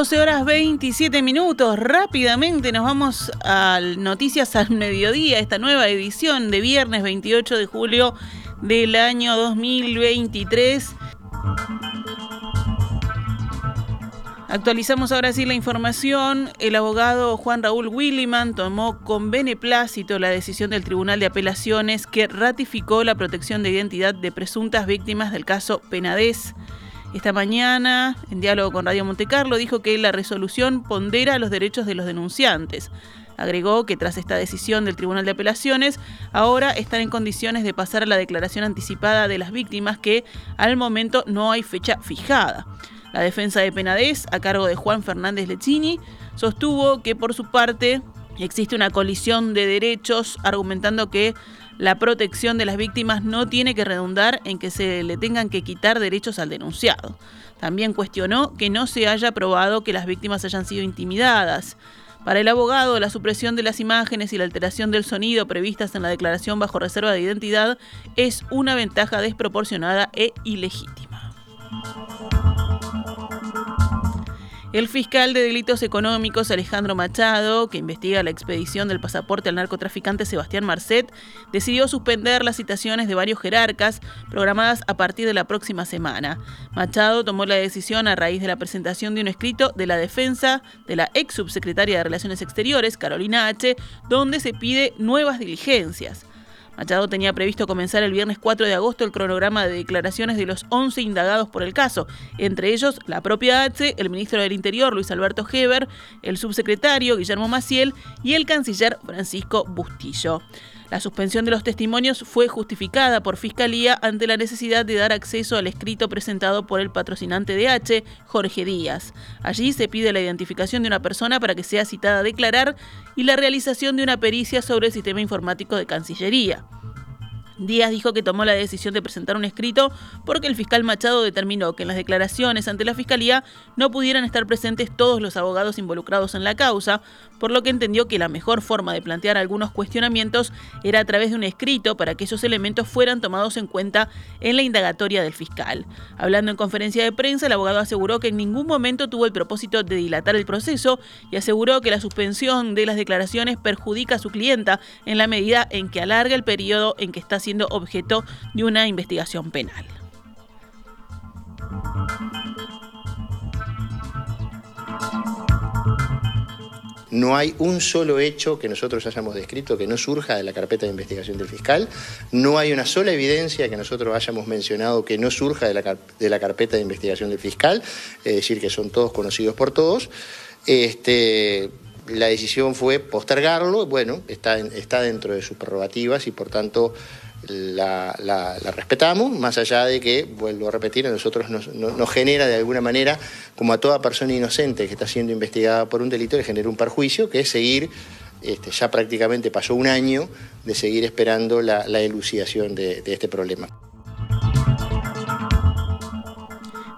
12 horas 27 minutos. Rápidamente nos vamos a Noticias al Mediodía, esta nueva edición de viernes 28 de julio del año 2023. Actualizamos ahora sí la información. El abogado Juan Raúl Williman tomó con beneplácito la decisión del Tribunal de Apelaciones que ratificó la protección de identidad de presuntas víctimas del caso Penadez. Esta mañana, en diálogo con Radio Montecarlo, dijo que la resolución pondera los derechos de los denunciantes. Agregó que tras esta decisión del Tribunal de Apelaciones, ahora están en condiciones de pasar a la declaración anticipada de las víctimas que al momento no hay fecha fijada. La defensa de Penades, a cargo de Juan Fernández Lechini, sostuvo que por su parte existe una colisión de derechos, argumentando que la protección de las víctimas no tiene que redundar en que se le tengan que quitar derechos al denunciado. También cuestionó que no se haya probado que las víctimas hayan sido intimidadas. Para el abogado, la supresión de las imágenes y la alteración del sonido previstas en la declaración bajo reserva de identidad es una ventaja desproporcionada e ilegítima. El fiscal de delitos económicos Alejandro Machado, que investiga la expedición del pasaporte al narcotraficante Sebastián Marcet, decidió suspender las citaciones de varios jerarcas programadas a partir de la próxima semana. Machado tomó la decisión a raíz de la presentación de un escrito de la defensa de la ex subsecretaria de Relaciones Exteriores, Carolina H., donde se pide nuevas diligencias. Machado tenía previsto comenzar el viernes 4 de agosto el cronograma de declaraciones de los 11 indagados por el caso, entre ellos la propia H, el ministro del Interior Luis Alberto Heber, el subsecretario Guillermo Maciel y el canciller Francisco Bustillo. La suspensión de los testimonios fue justificada por Fiscalía ante la necesidad de dar acceso al escrito presentado por el patrocinante de H, Jorge Díaz. Allí se pide la identificación de una persona para que sea citada a declarar y la realización de una pericia sobre el sistema informático de Cancillería. Díaz dijo que tomó la decisión de presentar un escrito porque el fiscal Machado determinó que en las declaraciones ante la Fiscalía no pudieran estar presentes todos los abogados involucrados en la causa, por lo que entendió que la mejor forma de plantear algunos cuestionamientos era a través de un escrito para que esos elementos fueran tomados en cuenta en la indagatoria del fiscal. Hablando en conferencia de prensa, el abogado aseguró que en ningún momento tuvo el propósito de dilatar el proceso y aseguró que la suspensión de las declaraciones perjudica a su clienta en la medida en que alarga el periodo en que está siendo objeto de una investigación penal. No hay un solo hecho que nosotros hayamos descrito que no surja de la carpeta de investigación del fiscal. No hay una sola evidencia que nosotros hayamos mencionado que no surja de la, de la carpeta de investigación del fiscal. Es decir, que son todos conocidos por todos. Este, la decisión fue postergarlo. Bueno, está, está dentro de sus prerrogativas y por tanto la, respetamos, más allá de que, vuelvo a repetir, a nosotros nos, genera de alguna manera, como a toda persona inocente que está siendo investigada por un delito, le genera un perjuicio, que es seguir, este, ya prácticamente pasó un año, de seguir esperando la, elucidación de, de este problema.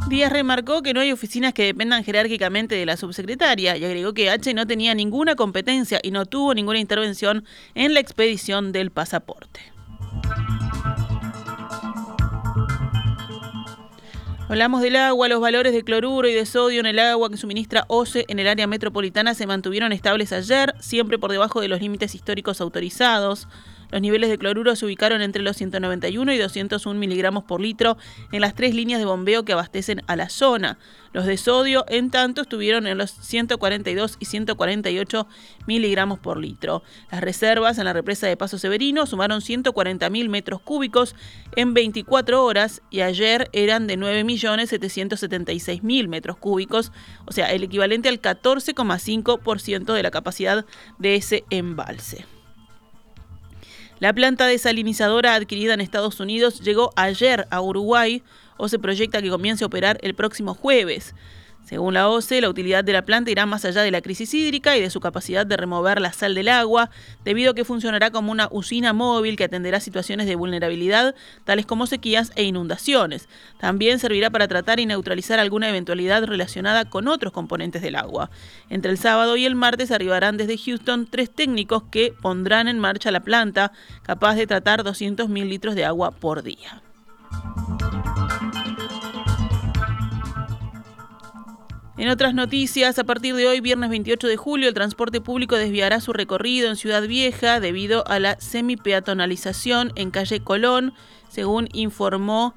Díaz remarcó que no hay oficinas que dependan jerárquicamente de la subsecretaria y agregó que H no tenía ninguna competencia y no tuvo ninguna intervención en la expedición del pasaporte. Hablamos del agua, los valores de cloruro y de sodio en el agua que suministra OCE en el área metropolitana se mantuvieron estables ayer, siempre por debajo de los límites históricos autorizados. Los niveles de cloruro se ubicaron entre los 191 y 201 miligramos por litro en las tres líneas de bombeo que abastecen a la zona. Los de sodio, en tanto, estuvieron en los 142 y 148 miligramos por litro. Las reservas en la represa de Paso Severino sumaron 140 mil metros cúbicos en 24 horas y ayer eran de 9.776.000 metros cúbicos, o sea, el equivalente al 14,5% de la capacidad de ese embalse. La planta desalinizadora adquirida en Estados Unidos llegó ayer a Uruguay o se proyecta que comience a operar el próximo jueves. Según la OCE, la utilidad de la planta irá más allá de la crisis hídrica y de su capacidad de remover la sal del agua, debido a que funcionará como una usina móvil que atenderá situaciones de vulnerabilidad, tales como sequías e inundaciones. También servirá para tratar y neutralizar alguna eventualidad relacionada con otros componentes del agua. Entre el sábado y el martes arribarán desde Houston tres técnicos que pondrán en marcha la planta, capaz de tratar 200.000 litros de agua por día. En otras noticias, a partir de hoy, viernes 28 de julio, el transporte público desviará su recorrido en Ciudad Vieja debido a la semipeatonalización en calle Colón, según informó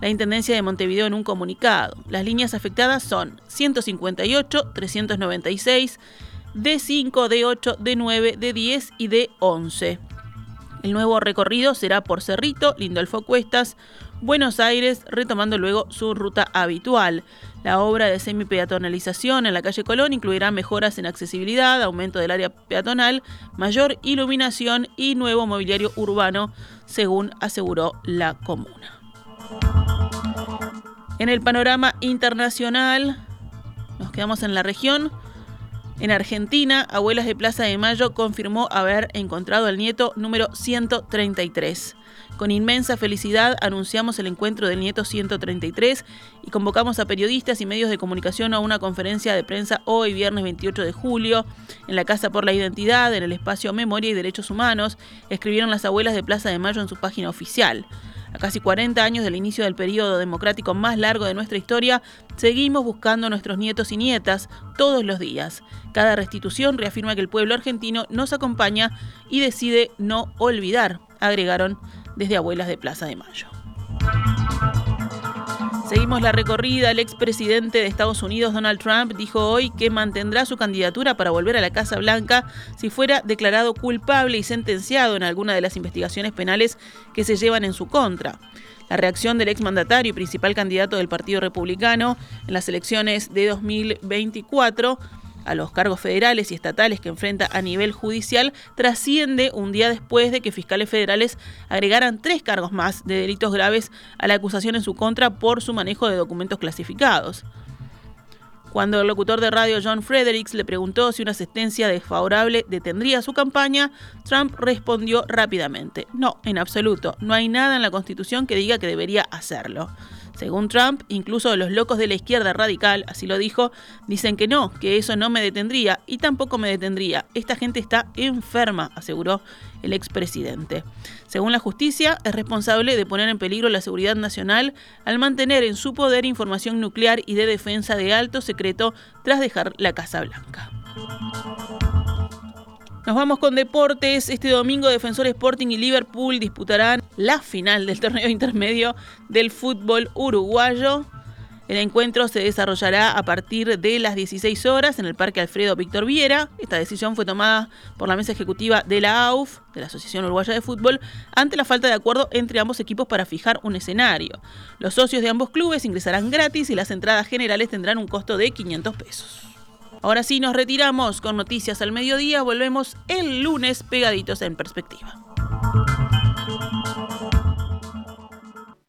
la Intendencia de Montevideo en un comunicado. Las líneas afectadas son 158, 396, D5, D8, D9, D10 y D11. El nuevo recorrido será por Cerrito, Lindolfo Cuestas, Buenos Aires, retomando luego su ruta habitual. La obra de semi-peatonalización en la calle Colón incluirá mejoras en accesibilidad, aumento del área peatonal, mayor iluminación y nuevo mobiliario urbano, según aseguró la comuna. En el panorama internacional, nos quedamos en la región. En Argentina, Abuelas de Plaza de Mayo confirmó haber encontrado al nieto número 133. Con inmensa felicidad anunciamos el encuentro del nieto 133 y convocamos a periodistas y medios de comunicación a una conferencia de prensa hoy, viernes 28 de julio, en la Casa por la Identidad, en el espacio Memoria y Derechos Humanos, escribieron las abuelas de Plaza de Mayo en su página oficial. A casi 40 años del inicio del periodo democrático más largo de nuestra historia, seguimos buscando a nuestros nietos y nietas todos los días. Cada restitución reafirma que el pueblo argentino nos acompaña y decide no olvidar, agregaron desde Abuelas de Plaza de Mayo. Seguimos la recorrida. El expresidente de Estados Unidos, Donald Trump, dijo hoy que mantendrá su candidatura para volver a la Casa Blanca si fuera declarado culpable y sentenciado en alguna de las investigaciones penales que se llevan en su contra. La reacción del exmandatario y principal candidato del Partido Republicano en las elecciones de 2024 a los cargos federales y estatales que enfrenta a nivel judicial trasciende un día después de que fiscales federales agregaran tres cargos más de delitos graves a la acusación en su contra por su manejo de documentos clasificados. Cuando el locutor de radio John Fredericks le preguntó si una sentencia desfavorable detendría su campaña, Trump respondió rápidamente, no, en absoluto, no hay nada en la Constitución que diga que debería hacerlo. Según Trump, incluso los locos de la izquierda radical, así lo dijo, dicen que no, que eso no me detendría y tampoco me detendría. Esta gente está enferma, aseguró el expresidente. Según la justicia, es responsable de poner en peligro la seguridad nacional al mantener en su poder información nuclear y de defensa de alto secreto tras dejar la Casa Blanca. Nos vamos con deportes. Este domingo Defensor Sporting y Liverpool disputarán la final del torneo intermedio del fútbol uruguayo. El encuentro se desarrollará a partir de las 16 horas en el Parque Alfredo Víctor Viera. Esta decisión fue tomada por la mesa ejecutiva de la AUF, de la Asociación Uruguaya de Fútbol, ante la falta de acuerdo entre ambos equipos para fijar un escenario. Los socios de ambos clubes ingresarán gratis y las entradas generales tendrán un costo de 500 pesos. Ahora sí, nos retiramos con noticias al mediodía. Volvemos el lunes pegaditos en perspectiva.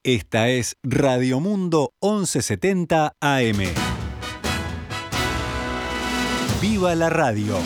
Esta es Radio Mundo 1170 AM. ¡Viva la radio!